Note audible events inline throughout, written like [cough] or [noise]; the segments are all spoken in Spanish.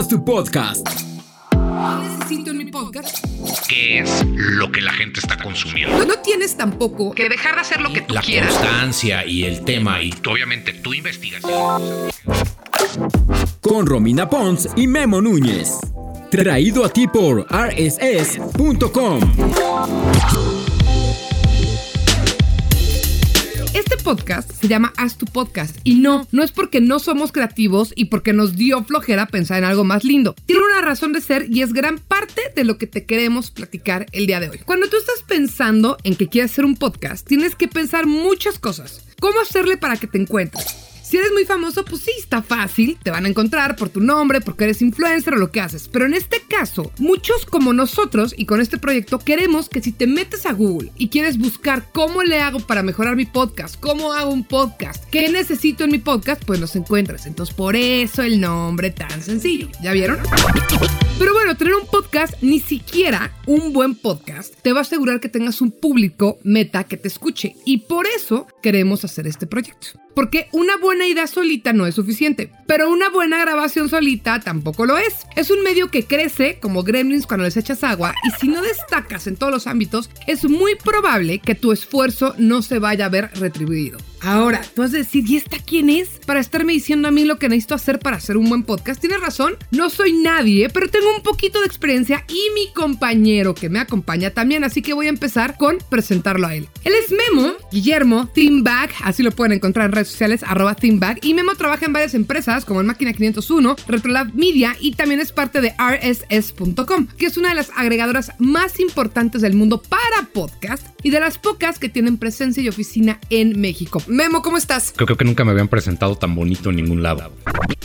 Haz tu podcast. necesito en mi podcast? ¿Qué es lo que la gente está consumiendo? No tienes tampoco que dejar de hacer lo que tú La quieras. constancia y el tema y obviamente tu investigación. Con Romina Pons y Memo Núñez. Traído a ti por rss.com. podcast se llama Haz tu podcast y no, no es porque no somos creativos y porque nos dio flojera pensar en algo más lindo. Tiene una razón de ser y es gran parte de lo que te queremos platicar el día de hoy. Cuando tú estás pensando en que quieres hacer un podcast, tienes que pensar muchas cosas. ¿Cómo hacerle para que te encuentres? Si eres muy famoso, pues sí, está fácil. Te van a encontrar por tu nombre, porque eres influencer o lo que haces. Pero en este caso, muchos como nosotros y con este proyecto queremos que si te metes a Google y quieres buscar cómo le hago para mejorar mi podcast, cómo hago un podcast, qué necesito en mi podcast, pues nos encuentras. Entonces por eso el nombre tan sencillo. ¿Ya vieron? Pero bueno, tener un podcast, ni siquiera un buen podcast, te va a asegurar que tengas un público meta que te escuche. Y por eso queremos hacer este proyecto. Porque una buena idea solita no es suficiente, pero una buena grabación solita tampoco lo es. Es un medio que crece como gremlins cuando les echas agua y si no destacas en todos los ámbitos, es muy probable que tu esfuerzo no se vaya a ver retribuido. Ahora, tú has de decir, ¿y esta quién es? Para estarme diciendo a mí lo que necesito hacer para hacer un buen podcast. Tienes razón, no soy nadie, pero tengo un poquito de experiencia y mi compañero que me acompaña también, así que voy a empezar con presentarlo a él. Él es Memo, Guillermo, Teambag, así lo pueden encontrar en redes sociales, arroba Teambag, y Memo trabaja en varias empresas como en Máquina 501, Retrolab Media y también es parte de rss.com, que es una de las agregadoras más importantes del mundo para podcast y de las pocas que tienen presencia y oficina en México. Memo, ¿cómo estás? Creo que nunca me habían presentado tan bonito en ningún lado.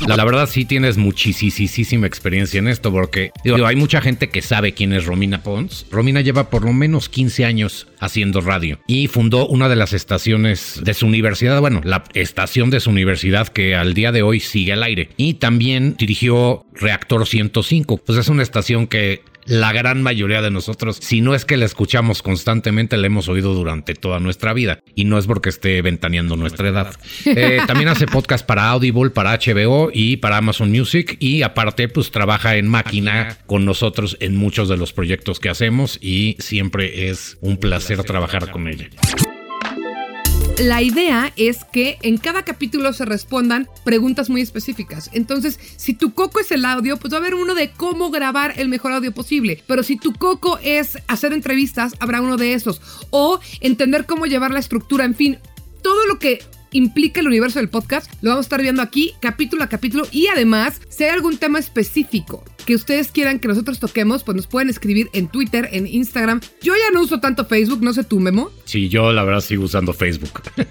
La, la verdad sí tienes muchísima experiencia en esto porque hay mucha gente que sabe quién es Romina Pons. Romina lleva por lo menos 15 años haciendo radio y fundó una de las estaciones de su universidad, bueno, la estación de su universidad que al día de hoy sigue al aire. Y también dirigió Reactor 105, pues es una estación que la gran mayoría de nosotros, si no es que la escuchamos constantemente, la hemos oído durante toda nuestra vida. Y no es porque esté ventaneando nuestra edad. Eh, [laughs] también hace podcast para Audible, para HBO y para Amazon Music. Y aparte, pues trabaja en máquina con nosotros en muchos de los proyectos que hacemos. Y siempre es un placer trabajar con ella. La idea es que en cada capítulo se respondan preguntas muy específicas. Entonces, si tu coco es el audio, pues va a haber uno de cómo grabar el mejor audio posible. Pero si tu coco es hacer entrevistas, habrá uno de esos. O entender cómo llevar la estructura, en fin, todo lo que implica el universo del podcast, lo vamos a estar viendo aquí capítulo a capítulo y además, si hay algún tema específico que ustedes quieran que nosotros toquemos, pues nos pueden escribir en Twitter, en Instagram. Yo ya no uso tanto Facebook, no sé tú, Memo. Sí, yo la verdad sigo usando Facebook. [laughs]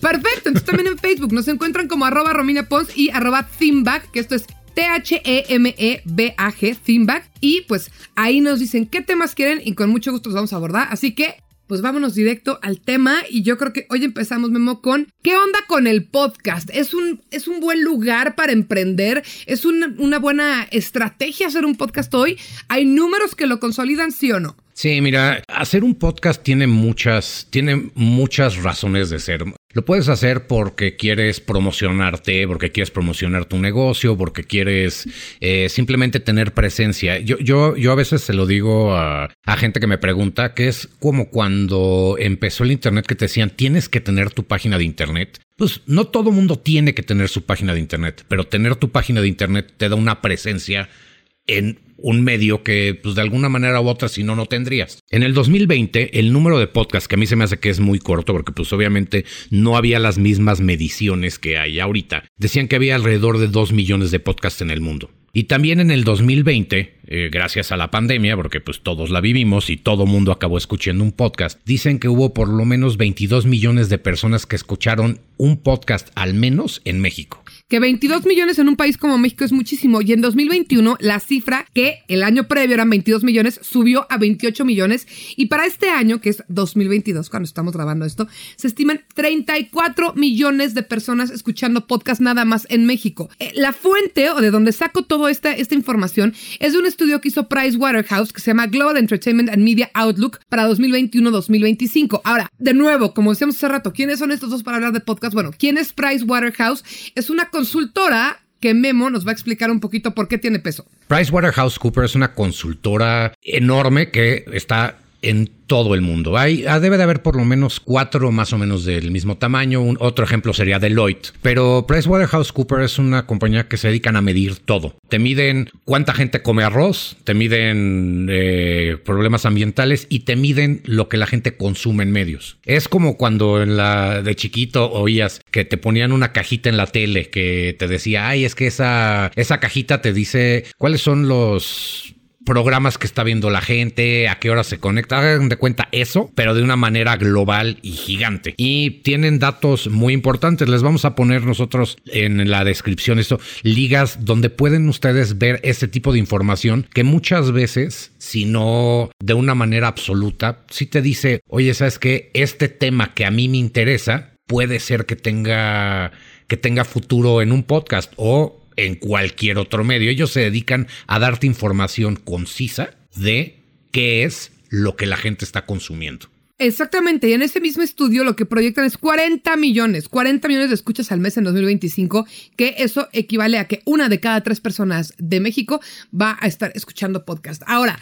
Perfecto, entonces también en Facebook nos encuentran como arroba Romina Pons y arroba Thimbag, que esto es T-H-E-M-E-B-A-G, Thimbag. Y pues ahí nos dicen qué temas quieren y con mucho gusto los vamos a abordar. Así que pues vámonos directo al tema y yo creo que hoy empezamos, Memo, con ¿qué onda con el podcast? ¿Es un, es un buen lugar para emprender? ¿Es una, buena estrategia hacer un podcast hoy? ¿Hay números que lo consolidan, sí o no? Sí, mira, hacer un podcast tiene muchas, tiene muchas razones de ser. Lo puedes hacer porque quieres promocionarte, porque quieres promocionar tu negocio, porque quieres eh, simplemente tener presencia. Yo, yo, yo a veces se lo digo a, a, gente que me pregunta, que es como cuando empezó el Internet que te decían, tienes que tener tu página de Internet. Pues no todo mundo tiene que tener su página de Internet, pero tener tu página de Internet te da una presencia en un medio que pues de alguna manera u otra si no no tendrías. En el 2020 el número de podcasts que a mí se me hace que es muy corto porque pues obviamente no había las mismas mediciones que hay ahorita. Decían que había alrededor de 2 millones de podcasts en el mundo. Y también en el 2020, eh, gracias a la pandemia, porque pues todos la vivimos y todo mundo acabó escuchando un podcast, dicen que hubo por lo menos 22 millones de personas que escucharon un podcast al menos en México que 22 millones en un país como México es muchísimo. Y en 2021 la cifra que el año previo eran 22 millones subió a 28 millones. Y para este año, que es 2022, cuando estamos grabando esto, se estiman 34 millones de personas escuchando podcast nada más en México. Eh, La fuente o de donde saco toda esta, esta información es de un estudio que hizo Price Waterhouse que se llama Global Entertainment and Media Outlook para 2021-2025. Ahora, de nuevo, como decíamos hace rato, ¿quiénes son estos dos para hablar de podcast? Bueno, ¿quién es Price Waterhouse? Es una consultora que Memo nos va a explicar un poquito por qué tiene peso. PricewaterhouseCoopers es una consultora enorme que está en todo el mundo. Hay, ah, debe de haber por lo menos cuatro más o menos del mismo tamaño. Un, otro ejemplo sería Deloitte. Pero PricewaterhouseCoopers es una compañía que se dedican a medir todo. Te miden cuánta gente come arroz, te miden eh, problemas ambientales y te miden lo que la gente consume en medios. Es como cuando en la de chiquito oías que te ponían una cajita en la tele que te decía, ay, es que esa, esa cajita te dice cuáles son los programas que está viendo la gente, a qué hora se conecta, hagan de cuenta eso, pero de una manera global y gigante. Y tienen datos muy importantes, les vamos a poner nosotros en la descripción esto, ligas donde pueden ustedes ver ese tipo de información que muchas veces, si no de una manera absoluta, si te dice, oye, ¿sabes qué? Este tema que a mí me interesa puede ser que tenga que tenga futuro en un podcast o en cualquier otro medio. Ellos se dedican a darte información concisa de qué es lo que la gente está consumiendo. Exactamente, y en ese mismo estudio lo que proyectan es 40 millones, 40 millones de escuchas al mes en 2025, que eso equivale a que una de cada tres personas de México va a estar escuchando podcast. Ahora,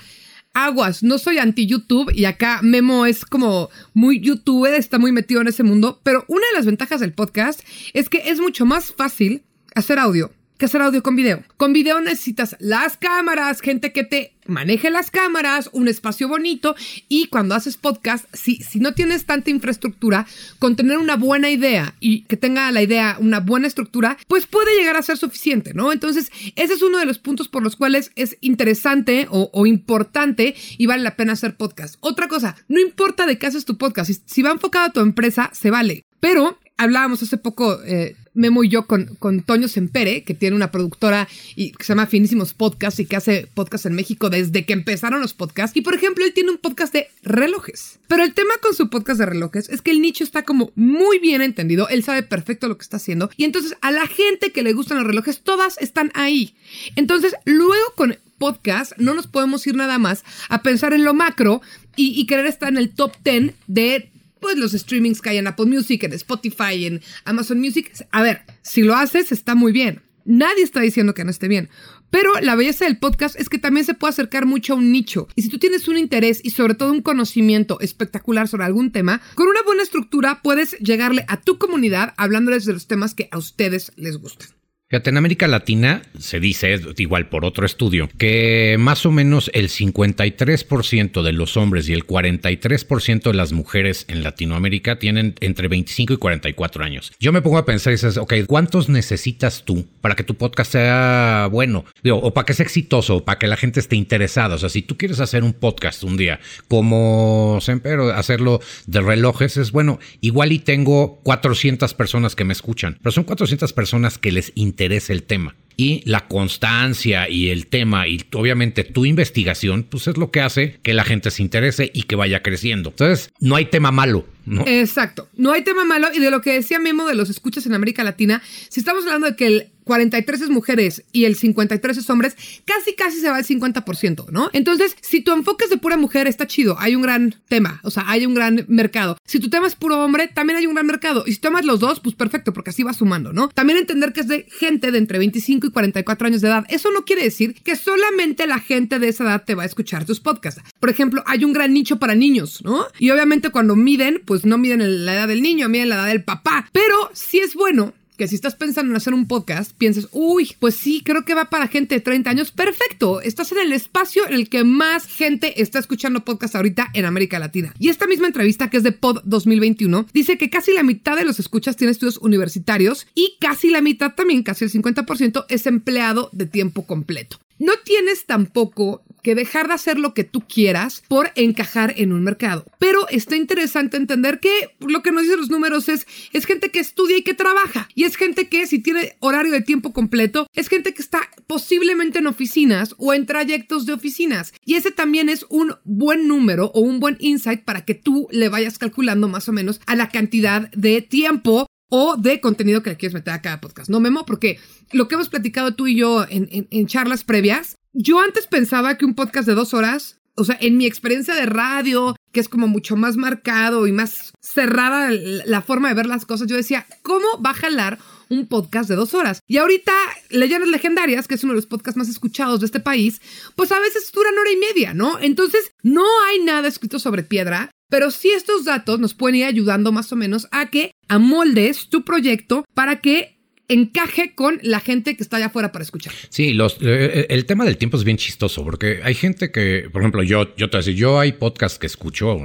aguas, no soy anti-YouTube y acá Memo es como muy youtuber, está muy metido en ese mundo, pero una de las ventajas del podcast es que es mucho más fácil hacer audio que hacer audio con video. Con video necesitas las cámaras, gente que te maneje las cámaras, un espacio bonito y cuando haces podcast, si, si no tienes tanta infraestructura, con tener una buena idea y que tenga la idea una buena estructura, pues puede llegar a ser suficiente, ¿no? Entonces, ese es uno de los puntos por los cuales es interesante o, importante y vale la pena hacer podcast. Otra cosa, no importa de qué haces tu podcast, si, si va enfocado a tu empresa, se vale. Pero hablábamos hace poco, eh, Memo y yo, con, con Toño Sempere, que tiene una productora y que se llama Finísimos Podcasts y que hace podcast en México desde que empezaron los podcasts. Y por ejemplo, él tiene un podcast de relojes. Pero el tema con su podcast de relojes es que el nicho está como muy bien entendido. Él sabe perfecto lo que está haciendo. Y entonces a la gente que le gustan los relojes, todas están ahí. Entonces, luego con podcast no nos podemos ir nada más a pensar en lo macro y, y querer estar en el top 10 de pues los streamings que hay en Apple Music, en Spotify, en Amazon Music. A ver, si lo haces está muy bien. Nadie está diciendo que no esté bien. Pero la belleza del podcast es que también se puede acercar mucho a un nicho. Y si tú tienes un interés y sobre todo un conocimiento espectacular sobre algún tema, con una buena estructura puedes llegarle a tu comunidad hablándoles de los temas que a ustedes les gustan. Fíjate, en América Latina se dice, igual por otro estudio, que más o menos el 53% de los hombres y el 43% de las mujeres en Latinoamérica tienen entre 25 y 44 años. Yo me pongo a pensar y dices, ok, ¿cuántos necesitas tú para que tu podcast sea bueno? o para que sea exitoso, para que la gente esté interesada. O sea, si tú quieres hacer un podcast un día, como pero hacerlo de relojes, es bueno. Igual y tengo 400 personas que me escuchan, pero son 400 personas que les interesa interesa el tema. Y la constancia y el tema y obviamente tu investigación, pues es lo que hace que la gente se interese y que vaya creciendo. Entonces, no hay tema malo, Exacto, no hay tema malo. Y de lo que decía Memo de los escuchas en América Latina, si estamos hablando de que el 43 es mujeres y el 53 es hombres, casi casi se va al 50%, ¿no? Entonces, si tu enfoque es de pura mujer, está chido, hay un gran tema, o sea, hay un gran mercado. Si tu tema es puro hombre, también hay un gran mercado. Y si tomas los dos, pues perfecto, porque así va sumando, ¿no? También entender que es de gente de entre 25 y 44 años de edad. Eso no quiere decir que solamente la gente de esa edad te va a escuchar tus podcasts. Por ejemplo, hay un gran nicho para niños, ¿no? Y obviamente cuando miden, pues no miden la edad del niño, miden la edad del papá. Pero si es bueno que si estás pensando en hacer un podcast, pienses, uy, pues sí, creo que va para gente de 30 años, perfecto, estás en el espacio en el que más gente está escuchando podcast ahorita en América Latina. Y esta misma entrevista, que es de Pod 2021, dice que casi la mitad de los escuchas tiene estudios universitarios y casi la mitad también, casi el 50%, es empleado de tiempo completo. No tienes tampoco que dejar de hacer lo que tú quieras por encajar en un mercado. Pero está interesante entender que lo que nos dicen los números es, es gente que estudia y que trabaja. Y es gente que si tiene horario de tiempo completo, es gente que está posiblemente en oficinas o en trayectos de oficinas. Y ese también es un buen número o un buen insight para que tú le vayas calculando más o menos a la cantidad de tiempo o de contenido que le quieres meter a cada podcast. No, Memo, porque lo que hemos platicado tú y yo en, en, charlas previas, yo antes pensaba que un podcast de dos horas, o sea, en mi experiencia de radio, que es como mucho más marcado y más cerrada la forma de ver las cosas, yo decía, ¿cómo va a jalar un podcast de dos horas. Y ahorita, Leyendas Legendarias, que es uno de los podcasts más escuchados de este país, pues a veces duran hora y media, ¿no? Entonces, no hay nada escrito sobre piedra. Pero sí estos datos nos pueden ir ayudando más o menos a que amoldes tu proyecto para que encaje con la gente que está allá afuera para escuchar. Sí, los, eh, el tema del tiempo es bien chistoso porque hay gente que, por ejemplo, yo, yo te voy yo hay podcasts que escucho,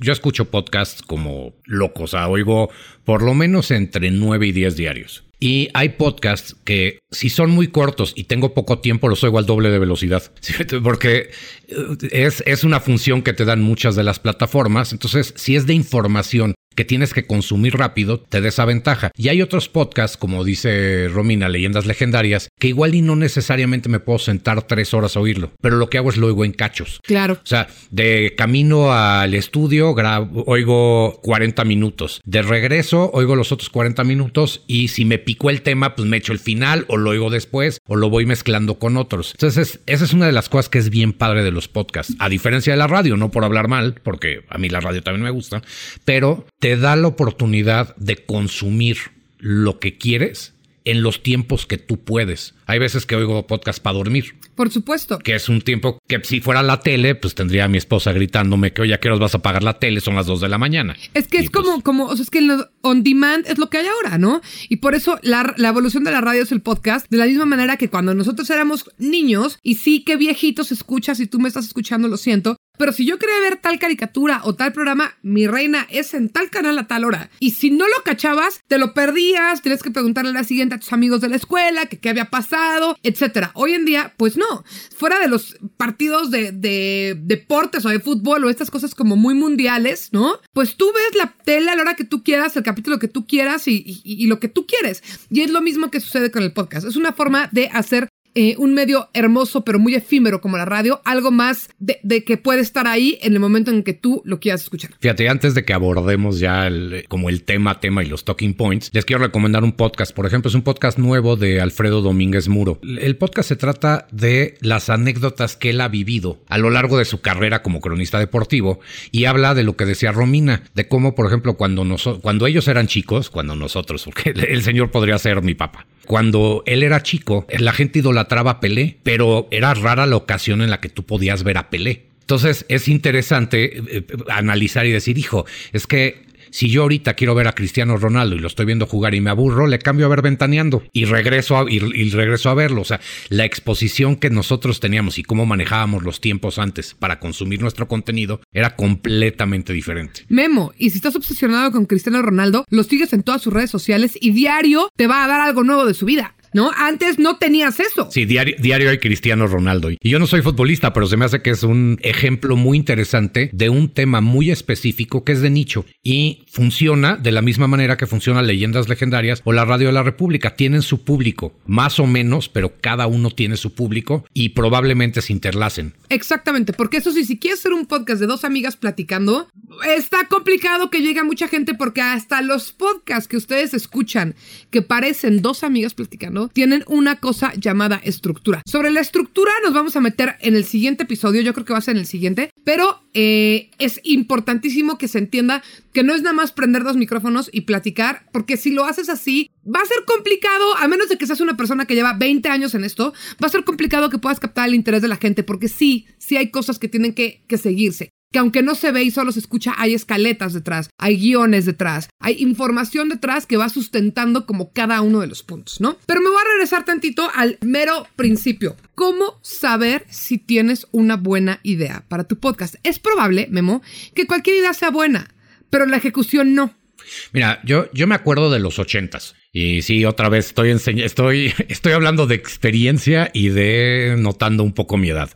yo escucho podcasts como locos, o sea, oigo por lo menos entre 9 y 10 diarios. Y hay podcasts que si son muy cortos y tengo poco tiempo, los oigo al doble de velocidad. [laughs] Porque eh, es, es una función que te dan muchas de las plataformas. Entonces, si es de información que tienes que consumir rápido, te desaventaja. Y hay otros podcasts, como dice Romina, Leyendas Legendarias, que igual y no necesariamente me puedo sentar tres horas a oírlo, pero lo que hago es lo oigo en cachos. Claro. O sea, de camino al estudio, grabo, oigo 40 minutos. De regreso, oigo los otros 40 minutos y si me picó el tema, pues me echo el final o lo oigo después o lo voy mezclando con otros. Entonces, esa es una de las cosas que es bien padre de los podcasts. A diferencia de la radio, no por hablar mal, porque a mí la radio también me gusta, pero te da la oportunidad de consumir lo que quieres en los tiempos que tú puedes. Hay veces que oigo podcast para dormir. Por supuesto. Que es un tiempo que si fuera la tele, pues tendría a mi esposa gritándome que, oye, ¿a qué vas a pagar la tele? Son las 2 de la mañana. Es que es como, pues como, o sea, es que on demand es lo que hay ahora, ¿no? Y por eso la, la, evolución de la radio es el podcast, de la misma manera que cuando nosotros éramos niños, y sí que viejitos escuchas, si tú me estás escuchando, lo siento, pero si yo quería ver tal caricatura o tal programa, mi reina es en tal canal a tal hora. Y si no lo cachabas, te lo perdías, tienes que preguntarle a la siguiente a tus amigos de la escuela que qué había pasado, etcétera. Hoy en día, pues no. Fuera de los partidos de, deportes o de fútbol o estas cosas como muy mundiales, ¿no? Pues tú ves la tele a la hora que tú quieras, el capítulo que tú quieras y lo que tú quieres. Y es lo mismo que sucede con el podcast. Es una forma de hacer eh, un medio hermoso pero muy efímero como la radio, algo más de, que puede estar ahí en el momento en que tú lo quieras escuchar. Fíjate, antes de que abordemos ya el, como el tema, tema y los talking points, les quiero recomendar un podcast. Por ejemplo, es un podcast nuevo de Alfredo Domínguez Muro. El podcast se trata de las anécdotas que él ha vivido a lo largo de su carrera como cronista deportivo y habla de lo que decía Romina, de cómo, por ejemplo, cuando, cuando ellos eran chicos, cuando nosotros, porque [laughs] el señor podría ser mi papá, cuando él era chico, la gente a Pelé, pero era rara la ocasión en la que tú podías ver a Pelé. Entonces es interesante eh, eh, analizar y decir, hijo, es que si yo ahorita quiero ver a Cristiano Ronaldo y lo estoy viendo jugar y me aburro, le cambio a ver ventaneando y regreso a, y, regreso a verlo. O sea, la exposición que nosotros teníamos y cómo manejábamos los tiempos antes para consumir nuestro contenido era completamente diferente. Memo, y si estás obsesionado con Cristiano Ronaldo, lo sigues en todas sus redes sociales y diario te va a dar algo nuevo de su vida. ¿No? Antes no tenías eso. Sí, diario, diario hay Cristiano Ronaldo. Y yo no soy futbolista, pero se me hace que es un ejemplo muy interesante de un tema muy específico que es de nicho y funciona de la misma manera que funciona Leyendas Legendarias o la Radio de la República. Tienen su público, más o menos, pero cada uno tiene su público y probablemente se interlacen. Exactamente, porque eso sí, si quieres hacer un podcast de dos amigas platicando, está complicado que llegue a mucha gente porque hasta los podcasts que ustedes escuchan que parecen dos amigas platicando, tienen una cosa llamada estructura. Sobre la estructura nos vamos a meter en el siguiente episodio, yo creo que va a ser en el siguiente, pero eh, es importantísimo que se entienda que no es nada más prender dos micrófonos y platicar, porque si lo haces así, va a ser complicado, a menos de que seas una persona que lleva 20 años en esto, va a ser complicado que puedas captar el interés de la gente, porque sí, sí hay cosas que tienen que, que seguirse que aunque no se ve y solo se escucha, hay escaletas detrás, hay guiones detrás, hay información detrás que va sustentando como cada uno de los puntos, ¿no? Pero me voy a regresar tantito al mero principio. ¿Cómo saber si tienes una buena idea para tu podcast? Es probable, Memo, que cualquier idea sea buena, pero la ejecución no. Mira, yo, yo me acuerdo de los ochentas. Y sí, otra vez estoy, estoy, [laughs] estoy hablando de experiencia y de notando un poco mi edad.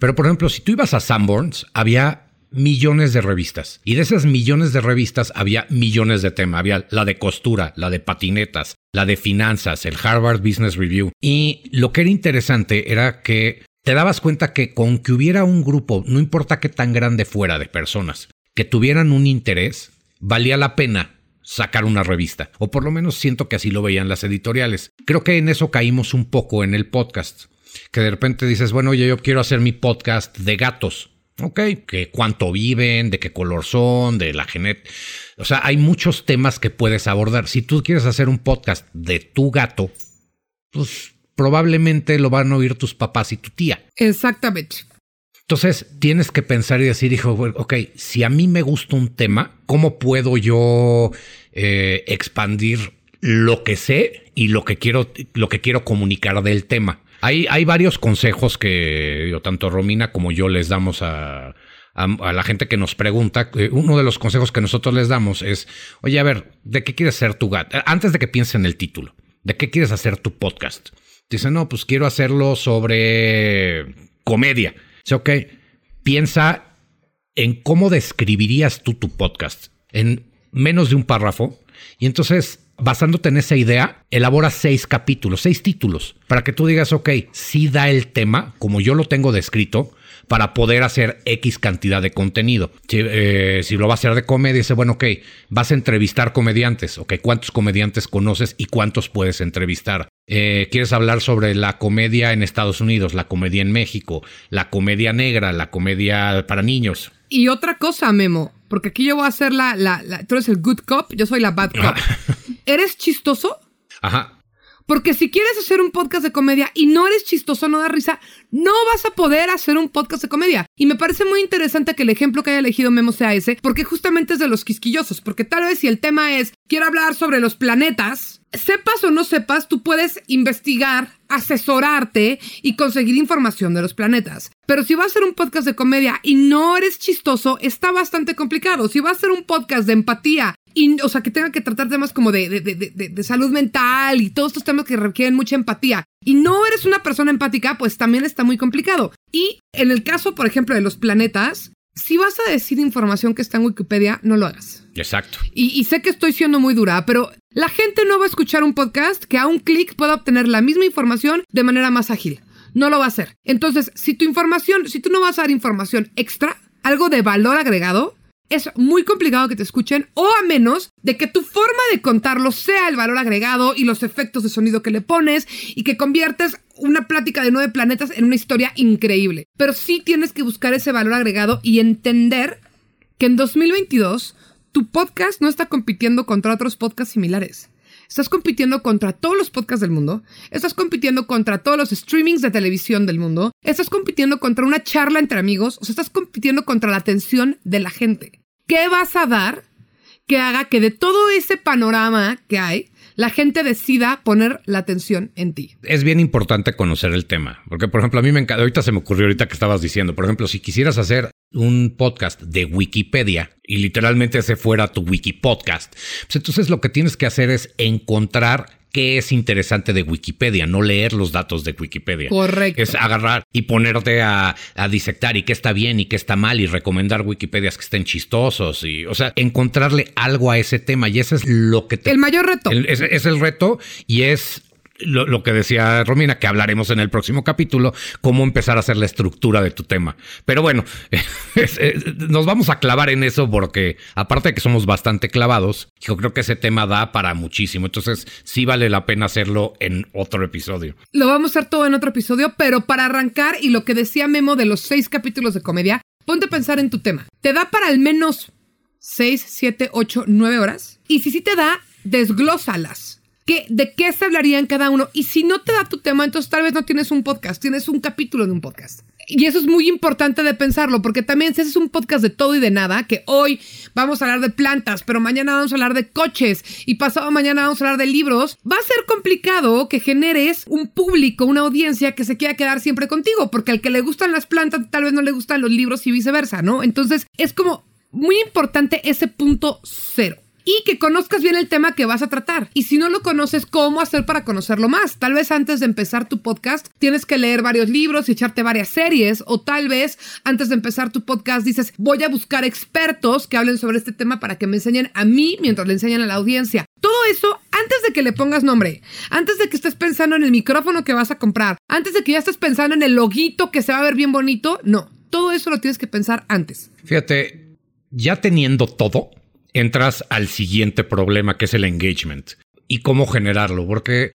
Pero por ejemplo, si tú ibas a Sanborns, había millones de revistas. Y de esas millones de revistas había millones de temas. Había la de costura, la de patinetas, la de finanzas, el Harvard Business Review. Y lo que era interesante era que te dabas cuenta que con que hubiera un grupo, no importa qué tan grande fuera de personas, que tuvieran un interés, valía la pena sacar una revista. O por lo menos siento que así lo veían las editoriales. Creo que en eso caímos un poco en el podcast. Que de repente dices, bueno, oye, yo quiero hacer mi podcast de gatos Ok, que cuánto viven, de qué color son, de la genética. O sea, hay muchos temas que puedes abordar. Si tú quieres hacer un podcast de tu gato, pues probablemente lo van a oír tus papás y tu tía. Exactamente. Entonces tienes que pensar y decir, hijo, ok, si a mí me gusta un tema, ¿cómo puedo yo eh, expandir lo que sé y lo que quiero, lo que quiero comunicar del tema? Hay, varios consejos que tanto Romina como yo les damos a, la gente que nos pregunta. Uno de los consejos que nosotros les damos es, oye, a ver, ¿de qué quieres ser tu gato? Antes de que pienses en el título, ¿de qué quieres hacer tu podcast? Dice, no, pues quiero hacerlo sobre comedia. Dice, ok, piensa en cómo describirías tú tu podcast en menos de un párrafo. Y entonces basándote en esa idea, elabora seis capítulos, seis títulos, para que tú digas, ok, sí da el tema, como yo lo tengo descrito, para poder hacer X cantidad de contenido. Si, eh, si, lo va a hacer de comedia, dice, bueno, ok, vas a entrevistar comediantes, ok, ¿cuántos comediantes conoces y cuántos puedes entrevistar? Eh, ¿Quieres hablar sobre la comedia en Estados Unidos, la comedia en México, la comedia negra, la comedia para niños? Y otra cosa, Memo, porque aquí yo voy a hacer la, la, la tú eres el good cop, yo soy la bad cop. [laughs] ¿Eres chistoso? Ajá. Porque si quieres hacer un podcast de comedia y no eres chistoso, no da risa, no vas a poder hacer un podcast de comedia. Y me parece muy interesante que el ejemplo que haya elegido Memo sea ese, porque justamente es de los quisquillosos. Porque tal vez si el tema es, quiero hablar sobre los planetas, sepas o no sepas, tú puedes investigar, asesorarte y conseguir información de los planetas. Pero si vas a hacer un podcast de comedia y no eres chistoso, está bastante complicado. Si vas a hacer un podcast de empatía o sea, que tenga que tratar temas como de, de, salud mental y todos estos temas que requieren mucha empatía, y no eres una persona empática, pues también está muy complicado. Y en el caso, por ejemplo, de los planetas, si vas a decir información que está en Wikipedia, no lo hagas. Exacto. Y, y, sé que estoy siendo muy dura, pero la gente no va a escuchar un podcast que a un clic pueda obtener la misma información de manera más ágil. No lo va a hacer. Entonces, si tu información, si tú no vas a dar información extra, algo de valor agregado, es muy complicado que te escuchen o a menos de que tu forma de contarlo sea el valor agregado y los efectos de sonido que le pones y que conviertes una plática de nueve planetas en una historia increíble. Pero sí tienes que buscar ese valor agregado y entender que en 2022 tu podcast no está compitiendo contra otros podcasts similares. Estás compitiendo contra todos los podcasts del mundo. Estás compitiendo contra todos los streamings de televisión del mundo. Estás compitiendo contra una charla entre amigos. O sea, estás compitiendo contra la atención de la gente. ¿Qué vas a dar que haga que de todo ese panorama que hay, la gente decida poner la atención en ti. Es bien importante conocer el tema, porque por ejemplo a mí me encanta, ahorita se me ocurrió ahorita que estabas diciendo, por ejemplo, si quisieras hacer un podcast de Wikipedia y literalmente ese fuera tu wiki podcast, pues entonces lo que tienes que hacer es encontrar qué es interesante de Wikipedia, no leer los datos de Wikipedia. Correcto. Es agarrar y ponerte a, disectar y qué está bien y qué está mal y recomendar Wikipedias que estén chistosos y, o sea, encontrarle algo a ese tema y ese es lo que te... El mayor reto. es el reto y es lo, que decía Romina, que hablaremos en el próximo capítulo, cómo empezar a hacer la estructura de tu tema. Pero bueno, [laughs] nos vamos a clavar en eso porque aparte de que somos bastante clavados, yo creo que ese tema da para muchísimo. Entonces sí vale la pena hacerlo en otro episodio. Lo vamos a hacer todo en otro episodio, pero para arrancar y lo que decía Memo de los seis capítulos de comedia, ponte a pensar en tu tema. ¿Te da para al menos seis, siete, ocho, nueve horas? Y si sí te da, desglósalas de qué se hablaría en cada uno. Y si no te da tu tema, entonces tal vez no tienes un podcast, tienes un capítulo de un podcast. Y eso es muy importante de pensarlo, porque también si haces un podcast de todo y de nada, que hoy vamos a hablar de plantas, pero mañana vamos a hablar de coches y pasado mañana vamos a hablar de libros, va a ser complicado que generes un público, una audiencia que se quiera quedar siempre contigo, porque al que le gustan las plantas tal vez no le gustan los libros y viceversa, ¿no? Entonces es como muy importante ese punto cero y que conozcas bien el tema que vas a tratar. Y si no lo conoces, ¿cómo hacer para conocerlo más? Tal vez antes de empezar tu podcast tienes que leer varios libros y echarte varias series o tal vez antes de empezar tu podcast dices, voy a buscar expertos que hablen sobre este tema para que me enseñen a mí mientras le enseñan a la audiencia. Todo eso antes de que le pongas nombre, antes de que estés pensando en el micrófono que vas a comprar, antes de que ya estés pensando en el loguito que se va a ver bien bonito, no, todo eso lo tienes que pensar antes. Fíjate, ya teniendo todo, entras al siguiente problema que es el engagement y cómo generarlo, porque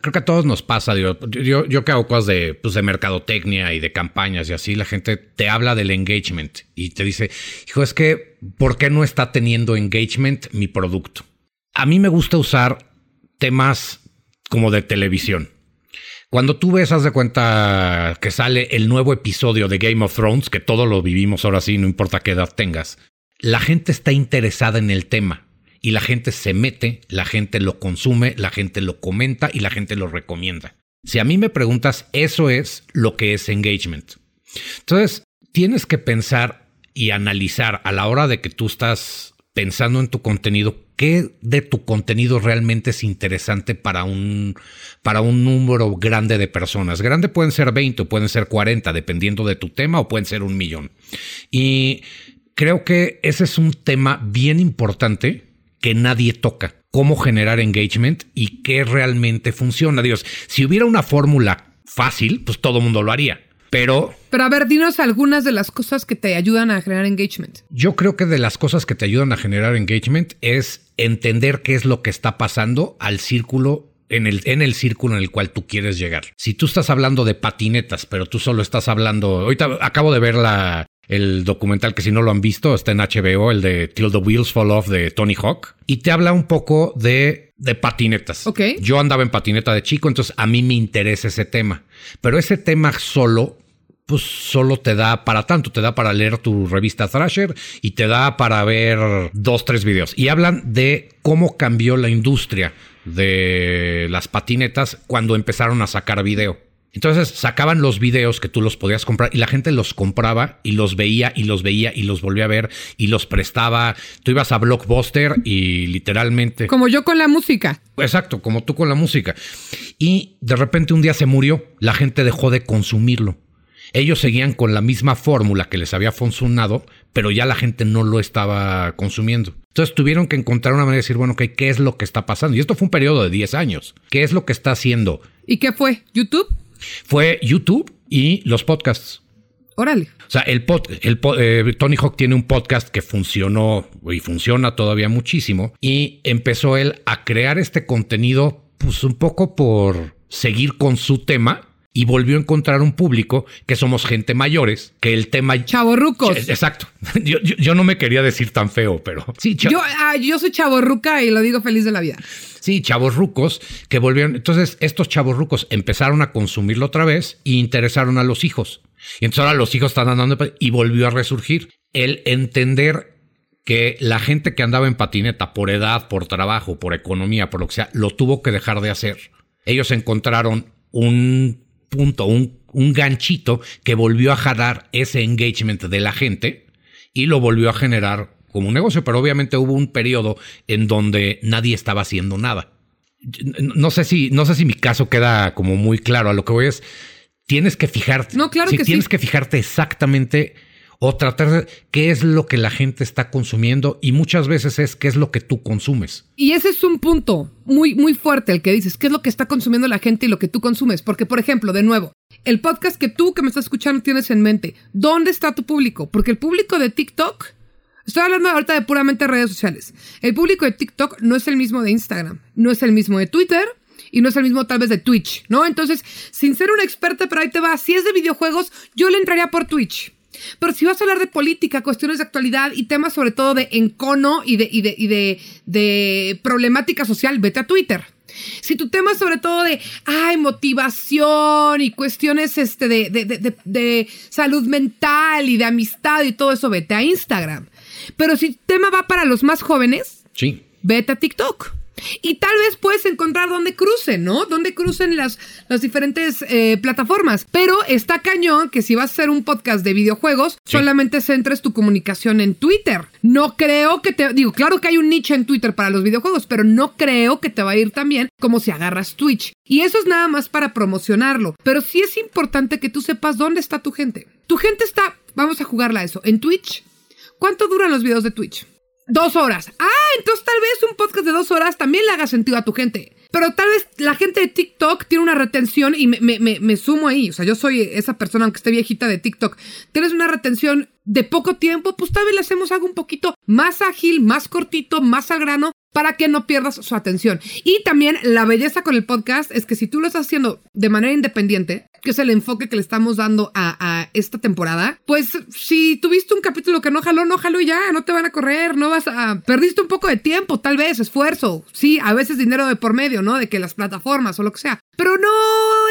creo que a todos nos pasa, yo, yo que hago cosas de, pues de mercadotecnia y de campañas y así, la gente te habla del engagement y te dice, hijo, es que, ¿por qué no está teniendo engagement mi producto? A mí me gusta usar temas como de televisión. Cuando tú ves, haz de cuenta que sale el nuevo episodio de Game of Thrones, que todo lo vivimos ahora sí, no importa qué edad tengas, la gente está interesada en el tema y la gente se mete, la gente lo consume, la gente lo comenta y la gente lo recomienda. Si a mí me preguntas, eso es lo que es engagement. Entonces, tienes que pensar y analizar a la hora de que tú estás pensando en tu contenido, qué de tu contenido realmente es interesante para un, para un número grande de personas. Grande pueden ser 20 o pueden ser 40, dependiendo de tu tema, o pueden ser un millón. Y creo que ese es un tema bien importante que nadie toca. Cómo generar engagement y qué realmente funciona. Dios, si hubiera una fórmula fácil, pues todo el mundo lo haría. Pero. Pero a ver, dinos algunas de las cosas que te ayudan a generar engagement. Yo creo que de las cosas que te ayudan a generar engagement es entender qué es lo que está pasando al círculo en el, en el círculo en el cual tú quieres llegar. Si tú estás hablando de patinetas, pero tú solo estás hablando. Ahorita acabo de ver la, el documental que si no lo han visto está en HBO, el de Till the Wheels Fall Off de Tony Hawk, y te habla un poco de, de patinetas. Ok. Yo andaba en patineta de chico, entonces a mí me interesa ese tema, pero ese tema solo pues solo te da para tanto, te da para leer tu revista Thrasher y te da para ver dos, tres videos. Y hablan de cómo cambió la industria de las patinetas cuando empezaron a sacar video. Entonces sacaban los videos que tú los podías comprar y la gente los compraba y los veía y los veía y los volvía a ver y los prestaba. Tú ibas a Blockbuster y literalmente... Como yo con la música. Exacto, como tú con la música. Y de repente un día se murió, la gente dejó de consumirlo. Ellos seguían con la misma fórmula que les había funcionado, pero ya la gente no lo estaba consumiendo. Entonces tuvieron que encontrar una manera de decir, bueno, ¿qué es lo que está pasando? Y esto fue un periodo de 10 años. ¿Qué es lo que está haciendo? ¿Y qué fue? ¿YouTube? Fue YouTube y los podcasts. Órale. O sea, el, el eh, Tony Hawk tiene un podcast que funcionó y funciona todavía muchísimo y empezó él a crear este contenido pues un poco por seguir con su tema y volvió a encontrar un público que somos gente mayores, que el tema... Chavorrucos. Exacto. [laughs] Yo, yo, no me quería decir tan feo, pero sí. Yo, ah, yo soy chavorruca y lo digo feliz de la vida. Sí, chavos rucos que volvieron. Entonces, estos chavos rucos empezaron a consumirlo otra vez y interesaron a los hijos. Y entonces ahora los hijos están andando y volvió a resurgir. El entender que la gente que andaba en patineta por edad, por trabajo, por economía, por lo que sea, lo tuvo que dejar de hacer. Ellos encontraron un punto, un, un ganchito que volvió a jalar ese engagement de la gente y lo volvió a generar como un negocio, pero obviamente hubo un periodo en donde nadie estaba haciendo nada. No sé si, no sé si mi caso queda como muy claro. A lo que voy es, tienes que fijarte. No, claro que tienes que fijarte exactamente o tratar de qué es lo que la gente está consumiendo y muchas veces es qué es lo que tú consumes. Y ese es un punto muy, muy fuerte el que dices, qué es lo que está consumiendo la gente y lo que tú consumes. Porque, por ejemplo, de nuevo, el podcast que tú que me estás escuchando tienes en mente, ¿dónde está tu público? Porque el público de TikTok Estoy hablando ahorita de puramente redes sociales. El público de TikTok no es el mismo de Instagram, no es el mismo de Twitter y no es el mismo tal vez de Twitch, ¿no? Entonces, sin ser una experta, pero ahí te va, si es de videojuegos, yo le entraría por Twitch. Pero si vas a hablar de política, cuestiones de actualidad y temas sobre todo de encono y de, y de, y de, de problemática social, vete a Twitter. Si tu tema es sobre todo de, ay, motivación y cuestiones este, de, de, de, de, salud mental y de amistad y todo eso, vete a Instagram. Pero si el tema va para los más jóvenes, sí. vete a TikTok. Y tal vez puedes encontrar dónde crucen, ¿no? Dónde crucen las, las diferentes eh, plataformas. Pero está cañón que si vas a hacer un podcast de videojuegos, solamente centres tu comunicación en Twitter. No creo que te... Digo, claro que hay un nicho en Twitter para los videojuegos, pero no creo que te va a ir tan bien como si agarras Twitch. Y eso es nada más para promocionarlo. Pero sí es importante que tú sepas dónde está tu gente. Tu gente está... Vamos a jugarla a eso. En Twitch ¿Cuánto duran los videos de Twitch? Dos horas. Ah, entonces tal vez un podcast de dos horas también le haga sentido a tu gente. Pero tal vez la gente de TikTok tiene una retención y me, me, me, sumo ahí. O sea, yo soy esa persona, aunque esté viejita de TikTok. Tienes una retención de poco tiempo, pues tal vez le hacemos algo un poquito más ágil, más cortito, más al grano para que no pierdas su atención. Y también la belleza con el podcast es que si tú lo estás haciendo de manera independiente, que es el enfoque que le estamos dando a, a, esta temporada, pues si tuviste un capítulo que no jaló, no jaló ya, no te van a correr, no vas a... Perdiste un poco de tiempo, tal vez, esfuerzo, sí, a veces dinero de por medio, ¿no? De que las plataformas o lo que sea, pero no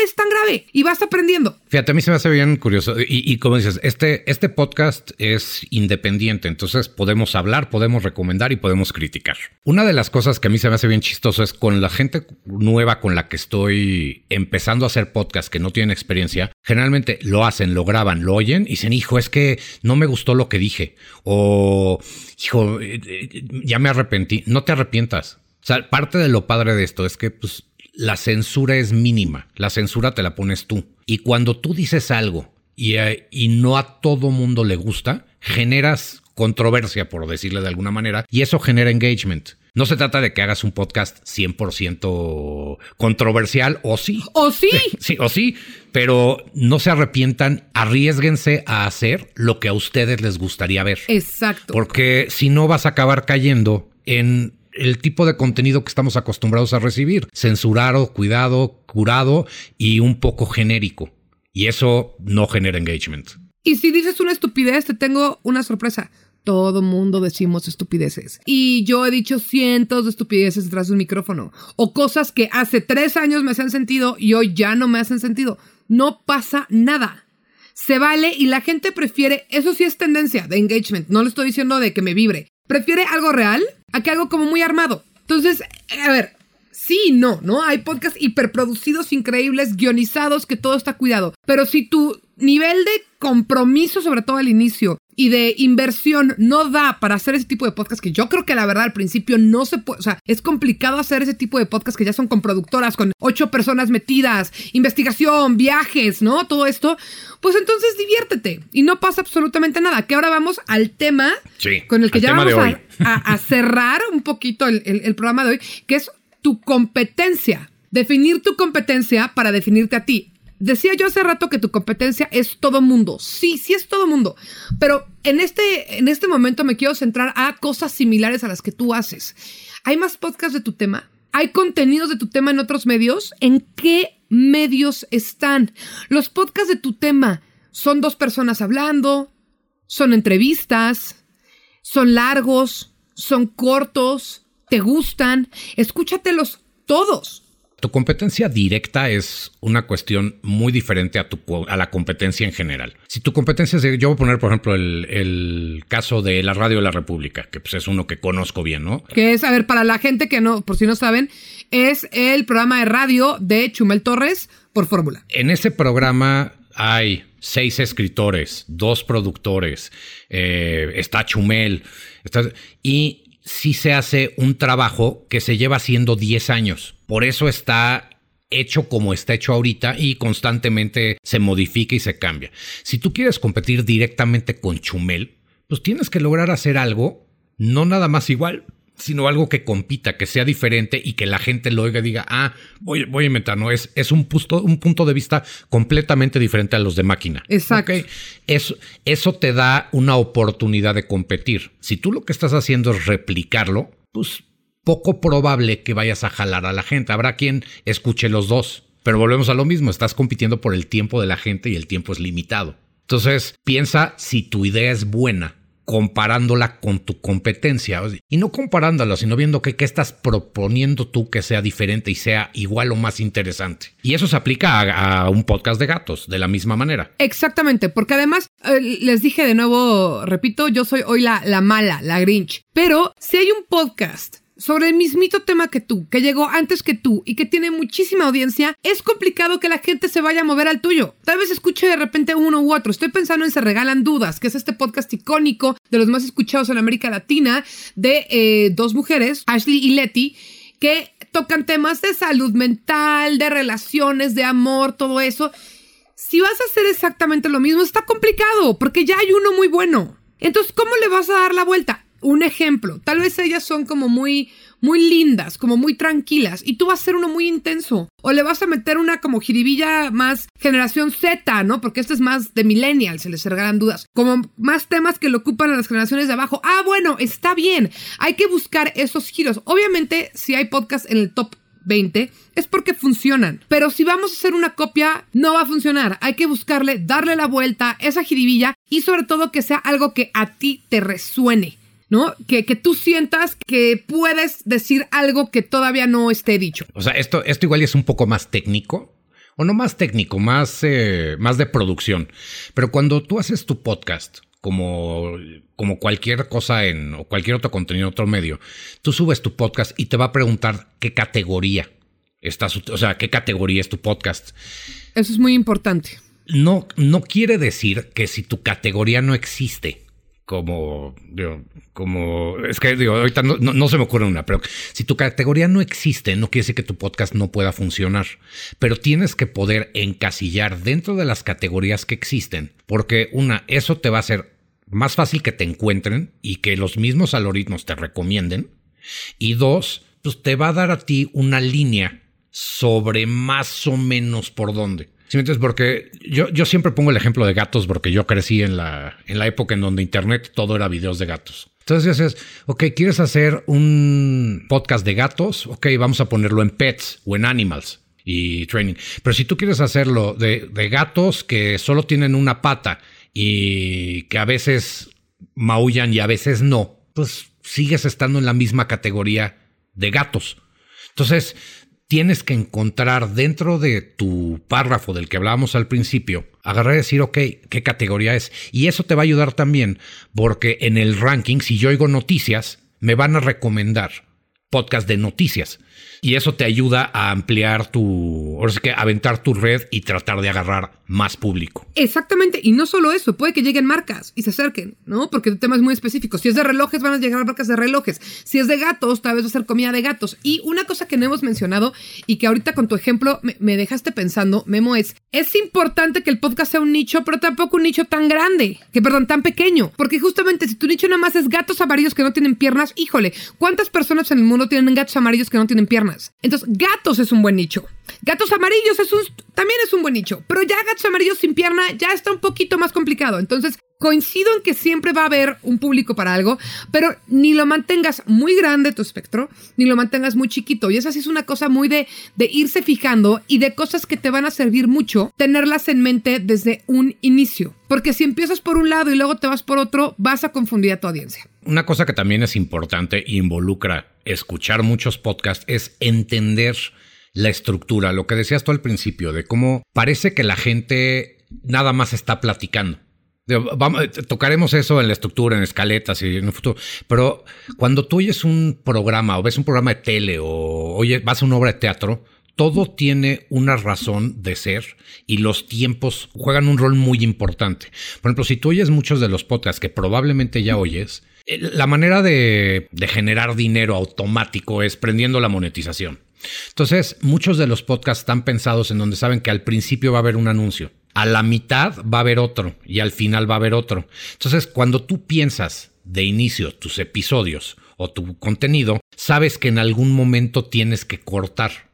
es tan grave y vas aprendiendo. Fíjate, a mí se me hace bien curioso y, y como dices, este, este podcast es independiente, entonces podemos hablar, podemos recomendar y podemos criticar. Una de las cosas que a mí se me hace bien chistoso es con la gente nueva con la que estoy empezando a hacer podcast que no tienen experiencia, generalmente lo hacen, lo graban, lo oyen y dicen, hijo, es que no me gustó lo que dije. O, hijo, eh, eh, ya me arrepentí. No te arrepientas. O sea, parte de lo padre de esto es que pues, la censura es mínima. La censura te la pones tú. Y cuando tú dices algo y, eh, y no a todo mundo le gusta, generas controversia, por decirle de alguna manera, y eso genera engagement. No se trata de que hagas un podcast 100% controversial, o sí. O sí. [laughs] Sí, o sí. Pero no se arrepientan, arriesguense a hacer lo que a ustedes les gustaría ver. Exacto. Porque si no vas a acabar cayendo en el tipo de contenido que estamos acostumbrados a recibir. Censurado, cuidado, curado y un poco genérico. Y eso no genera engagement. Y si dices una estupidez, te tengo una sorpresa. Todo mundo decimos estupideces. Y yo he dicho cientos de estupideces detrás de un micrófono. O cosas que hace tres años me hacen sentido y hoy ya no me hacen sentido. No pasa nada. Se vale y la gente prefiere, eso sí es tendencia de engagement, no le estoy diciendo de que me vibre. Prefiere algo real a que algo como muy armado. Entonces, a ver, sí y no, ¿no? Hay podcasts hiperproducidos, increíbles, guionizados, que todo está cuidado. Pero si tu nivel de compromiso, sobre todo al inicio, y de inversión no da para hacer ese tipo de podcast que yo creo que la verdad al principio no se puede, o sea, es complicado hacer ese tipo de podcast que ya son con productoras, con ocho personas metidas, investigación, viajes, ¿no? Todo esto, pues entonces diviértete y no pasa absolutamente nada. Que ahora vamos al tema con el que ya vamos [laughs] a, cerrar un poquito el, el programa de hoy, que es tu competencia. Definir tu competencia para definirte a ti. Decía yo hace rato que tu competencia es todo mundo. Sí, sí es todo mundo. Pero en este, en este momento me quiero centrar a cosas similares a las que tú haces. ¿Hay más podcasts de tu tema? ¿Hay contenidos de tu tema en otros medios? ¿En qué medios están? Los podcasts de tu tema son dos personas hablando, son entrevistas, son largos, son cortos, te gustan. Escúchatelos todos. Tu competencia directa es una cuestión muy diferente a, tu, a la competencia en general. Si tu competencia es, yo voy a poner, por ejemplo, el, caso de la Radio de la República, que pues es uno que conozco bien, ¿no? Que es, a ver, para la gente que no, por si no saben, es el programa de radio de Chumel Torres por Fórmula. En ese programa hay seis escritores, dos productores, eh, está Chumel, está, y sí se hace un trabajo que se lleva haciendo 10 años. Por eso está hecho como está hecho ahorita y constantemente se modifica y se cambia. Si tú quieres competir directamente con Chumel, pues tienes que lograr hacer algo, no nada más igual, sino algo que compita, que sea diferente y que la gente lo oiga y diga, ah, voy, voy a inventar, no, es, es un, punto, un punto de vista completamente diferente a los de máquina. Exacto. Eso, eso te da una oportunidad de competir. Si tú lo que estás haciendo es replicarlo, pues poco probable que vayas a jalar a la gente. Habrá quien escuche los dos. Pero volvemos a lo mismo, estás compitiendo por el tiempo de la gente y el tiempo es limitado. Entonces, piensa si tu idea es buena comparándola con tu competencia. Y no comparándola, sino viendo que qué estás proponiendo tú que sea diferente y sea igual o más interesante. Y eso se aplica a, un podcast de gatos, de la misma manera. Exactamente, porque además, eh, les dije de nuevo, repito, yo soy hoy la, la mala, la Grinch. Pero si hay un podcast sobre el mismito tema que tú, que llegó antes que tú y que tiene muchísima audiencia, es complicado que la gente se vaya a mover al tuyo. Tal vez escuche de repente uno u otro. Estoy pensando en Se Regalan Dudas, que es este podcast icónico de los más escuchados en América Latina de eh, dos mujeres, Ashley y Letty, que tocan temas de salud mental, de relaciones, de amor, todo eso. Si vas a hacer exactamente lo mismo, está complicado, porque ya hay uno muy bueno. Entonces, ¿cómo le vas a dar la vuelta? Un ejemplo. Tal vez ellas son como muy, muy lindas, como muy tranquilas, y tú vas a hacer uno muy intenso. O le vas a meter una como jiribilla más generación Z, ¿no? Porque este es más de millennials, se les regalan dudas. Como más temas que lo ocupan a las generaciones de abajo. Ah, bueno, está bien. Hay que buscar esos giros. Obviamente, si hay podcast en el top 20 es porque funcionan. Pero si vamos a hacer una copia, no va a funcionar. Hay que buscarle, darle la vuelta, esa jiribilla y sobre todo que sea algo que a ti te resuene. ¿No? Que, que, tú sientas que puedes decir algo que todavía no esté dicho. O sea, esto, esto igual es un poco más técnico, o no más técnico, más, eh, más de producción. Pero cuando tú haces tu podcast, como, como cualquier cosa en, o cualquier otro contenido en otro medio, tú subes tu podcast y te va a preguntar qué categoría estás, o sea, qué categoría es tu podcast. Eso es muy importante. No, no quiere decir que si tu categoría no existe, como, como, es que digo, ahorita no, se me ocurre una, pero si tu categoría no existe, no quiere decir que tu podcast no pueda funcionar, pero tienes que poder encasillar dentro de las categorías que existen, porque una, eso te va a hacer más fácil que te encuentren y que los mismos algoritmos te recomienden, y dos, pues te va a dar a ti una línea sobre más o menos por dónde. ¿Sí Porque yo, yo siempre pongo el ejemplo de gatos porque yo crecí en la, en la época en donde Internet todo era videos de gatos. Entonces dices, ok, ¿quieres hacer un podcast de gatos? Ok, vamos a ponerlo en pets o en animals y training. Pero si tú quieres hacerlo de, de gatos que solo tienen una pata y que a veces maullan y a veces no, pues sigues estando en la misma categoría de gatos. Entonces, tienes que encontrar dentro de tu párrafo del que hablábamos al principio, agarrar y decir, ok, ¿qué categoría es? Y eso te va a ayudar también, porque en el ranking, si yo oigo noticias, me van a recomendar podcast de noticias. Y eso te ayuda a ampliar tu, o sea, que aventar tu red y tratar de agarrar más público. Exactamente, y no solo eso, puede que lleguen marcas y se acerquen, ¿no? Porque el tema es muy específico. Si es de relojes, van a llegar marcas de relojes. Si es de gatos, tal vez va a ser comida de gatos. Y una cosa que no hemos mencionado y que ahorita con tu ejemplo me, me dejaste pensando, Memo, es, es importante que el podcast sea un nicho, pero tampoco un nicho tan grande, que perdón, tan pequeño. Porque justamente si tu nicho nada más es gatos amarillos que no tienen piernas, híjole, ¿cuántas personas en el mundo tienen gatos amarillos que no tienen piernas? Entonces, gatos es un buen nicho. Gatos amarillos es un, también es un buen nicho, pero ya gatos amarillos sin pierna ya está un poquito más complicado. Entonces, coincido en que siempre va a haber un público para algo, pero ni lo mantengas muy grande tu espectro, ni lo mantengas muy chiquito. Y esa sí es una cosa muy de, de irse fijando y de cosas que te van a servir mucho, tenerlas en mente desde un inicio. Porque si empiezas por un lado y luego te vas por otro, vas a confundir a tu audiencia. Una cosa que también es importante e involucra escuchar muchos podcasts es entender la estructura, lo que decías tú al principio, de cómo parece que la gente nada más está platicando. Vamos, tocaremos eso en la estructura, en escaletas y en el futuro. Pero cuando tú oyes un programa o ves un programa de tele o oyes, vas a una obra de teatro, todo tiene una razón de ser y los tiempos juegan un rol muy importante. Por ejemplo, si tú oyes muchos de los podcasts que probablemente ya oyes, eh, la manera de, generar dinero automático es prendiendo la monetización. Entonces, muchos de los podcasts están pensados en donde saben que al principio va a haber un anuncio, a la mitad va a haber otro y al final va a haber otro. Entonces, cuando tú piensas de inicio tus episodios o tu contenido, sabes que en algún momento tienes que cortar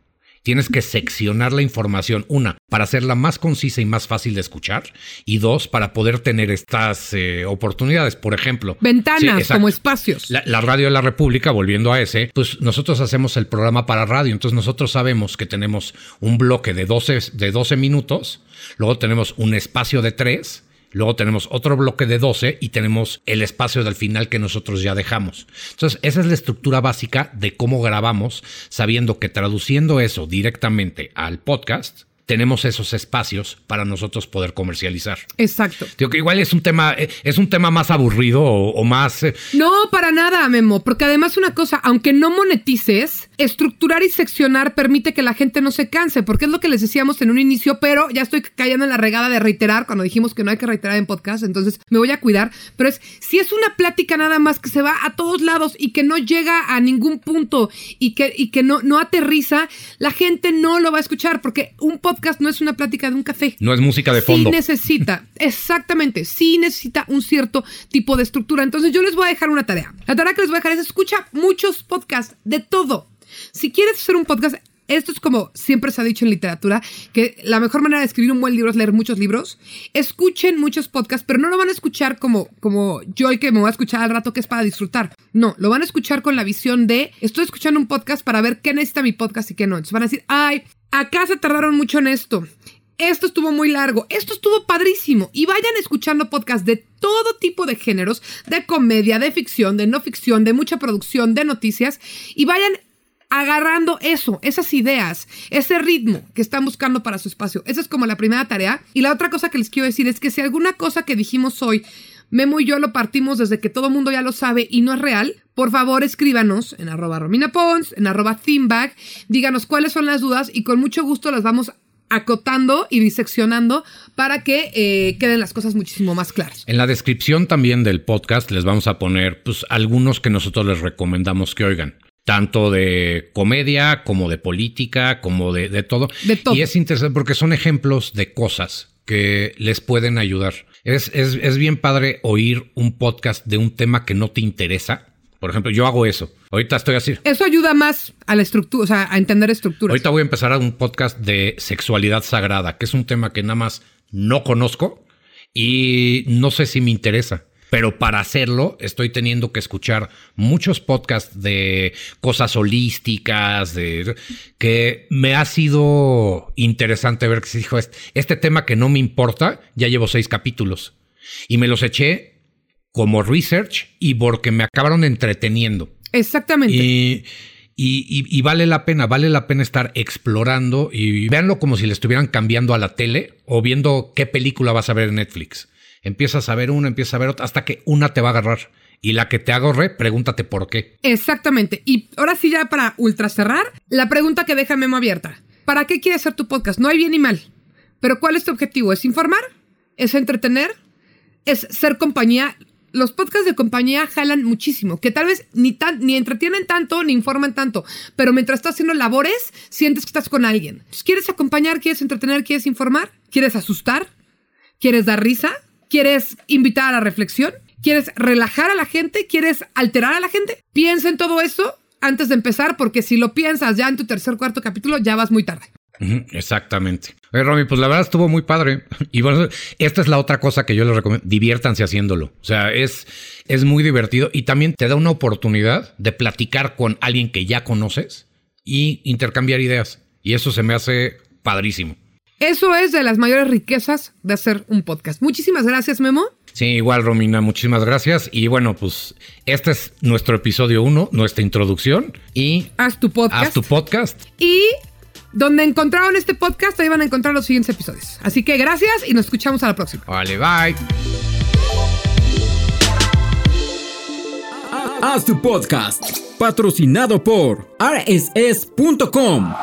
tienes que seccionar la información, una, para hacerla más concisa y más fácil de escuchar, y dos, para poder tener estas eh, oportunidades. Por ejemplo, ventanas como espacios. La, radio de la República, volviendo a ese, pues nosotros hacemos el programa para radio, entonces nosotros sabemos que tenemos un bloque de 12, de 12 minutos, luego tenemos un espacio de 3 Luego tenemos otro bloque de 12 y tenemos el espacio del final que nosotros ya dejamos. Entonces, esa es la estructura básica de cómo grabamos, sabiendo que traduciendo eso directamente al podcast, tenemos esos espacios para nosotros poder comercializar. Exacto. Digo que igual es un tema, eh, es un tema más aburrido o, más. Eh, no, para nada, Memo, porque además una cosa, aunque no monetices, estructurar y seccionar permite que la gente no se canse, porque es lo que les decíamos en un inicio, pero ya estoy cayendo en la regada de reiterar cuando dijimos que no hay que reiterar en podcast, entonces me voy a cuidar, pero es si es una plática nada más que se va a todos lados y que no llega a ningún punto y que, y que no, no aterriza, la gente no lo va a escuchar porque un podcast podcast no es una plática de un café. No es música de fondo. Sí necesita, [laughs] exactamente, sí necesita un cierto tipo de estructura. Entonces yo les voy a dejar una tarea. La tarea que les voy a dejar es escucha muchos podcasts de todo. Si quieres hacer un podcast, esto es como siempre se ha dicho en literatura, que la mejor manera de escribir un buen libro es leer muchos libros. Escuchen muchos podcasts, pero no lo van a escuchar como, como yo el que me voy a escuchar al rato que es para disfrutar. No, lo van a escuchar con la visión de, estoy escuchando un podcast para ver qué necesita mi podcast y qué no. Entonces van a decir, ay, acá se tardaron mucho en esto. Esto estuvo muy largo, esto estuvo padrísimo. Y vayan escuchando podcasts de todo tipo de géneros, de comedia, de ficción, de no ficción, de mucha producción, de noticias. Y vayan agarrando eso, esas ideas, ese ritmo que están buscando para su espacio. Esa es como la primera tarea. Y la otra cosa que les quiero decir es que si alguna cosa que dijimos hoy, Memo y yo lo partimos desde que todo el mundo ya lo sabe y no es real, por favor escríbanos en arroba Romina Pons, en arroba Thimbag, díganos cuáles son las dudas y con mucho gusto las vamos acotando y diseccionando para que eh, queden las cosas muchísimo más claras. En la descripción también del podcast les vamos a poner pues, algunos que nosotros les recomendamos que oigan tanto de comedia como de política, como de, todo. De todo. Y es interesante porque son ejemplos de cosas que les pueden ayudar. Es, es, es, bien padre oír un podcast de un tema que no te interesa. Por ejemplo, yo hago eso. Ahorita estoy así. Eso ayuda más a la estructura, o sea, a entender estructuras. Ahorita voy a empezar a un podcast de sexualidad sagrada, que es un tema que nada más no conozco y no sé si me interesa. Pero para hacerlo estoy teniendo que escuchar muchos podcasts de cosas holísticas, de que me ha sido interesante ver que se dijo este tema que no me importa, ya llevo seis capítulos y me los eché como research y porque me acabaron entreteniendo. Exactamente. Y, y, vale la pena, vale la pena estar explorando y véanlo como si le estuvieran cambiando a la tele o viendo qué película vas a ver en Netflix. Empiezas a ver una, empiezas a ver otra, hasta que una te va a agarrar. Y la que te agarre, pregúntate por qué. Exactamente. Y ahora sí, ya para ultra cerrar, la pregunta que deja Memo abierta. ¿Para qué quieres hacer tu podcast? No hay bien ni mal. Pero ¿cuál es tu objetivo? ¿Es informar? ¿Es entretener? ¿Es ser compañía? Los podcasts de compañía jalan muchísimo, que tal vez ni, tan, ni entretienen tanto ni informan tanto, pero mientras estás haciendo labores, sientes que estás con alguien. ¿Quieres acompañar? ¿Quieres entretener? ¿Quieres informar? ¿Quieres asustar? ¿Quieres dar risa? ¿Quieres invitar a la reflexión? ¿Quieres relajar a la gente? ¿Quieres alterar a la gente? Piensa en todo eso antes de empezar, porque si lo piensas ya en tu tercer cuarto capítulo, ya vas muy tarde. Exactamente. Oye, Romy, pues la verdad estuvo muy padre. [laughs] Y bueno, esta es la otra cosa que yo les recomiendo. Diviértanse haciéndolo. O sea, es, es muy divertido y también te da una oportunidad de platicar con alguien que ya conoces y intercambiar ideas. Y eso se me hace padrísimo. Eso es de las mayores riquezas de hacer un podcast. Muchísimas gracias, Memo. Sí, igual, Romina, muchísimas gracias. Y bueno, pues este es nuestro episodio 1, nuestra introducción. Y. Haz tu podcast. Haz tu podcast. Y donde encontraron este podcast, ahí van a encontrar los siguientes episodios. Así que gracias y nos escuchamos a la próxima. Vale, bye. Haz tu podcast. Patrocinado por rss.com.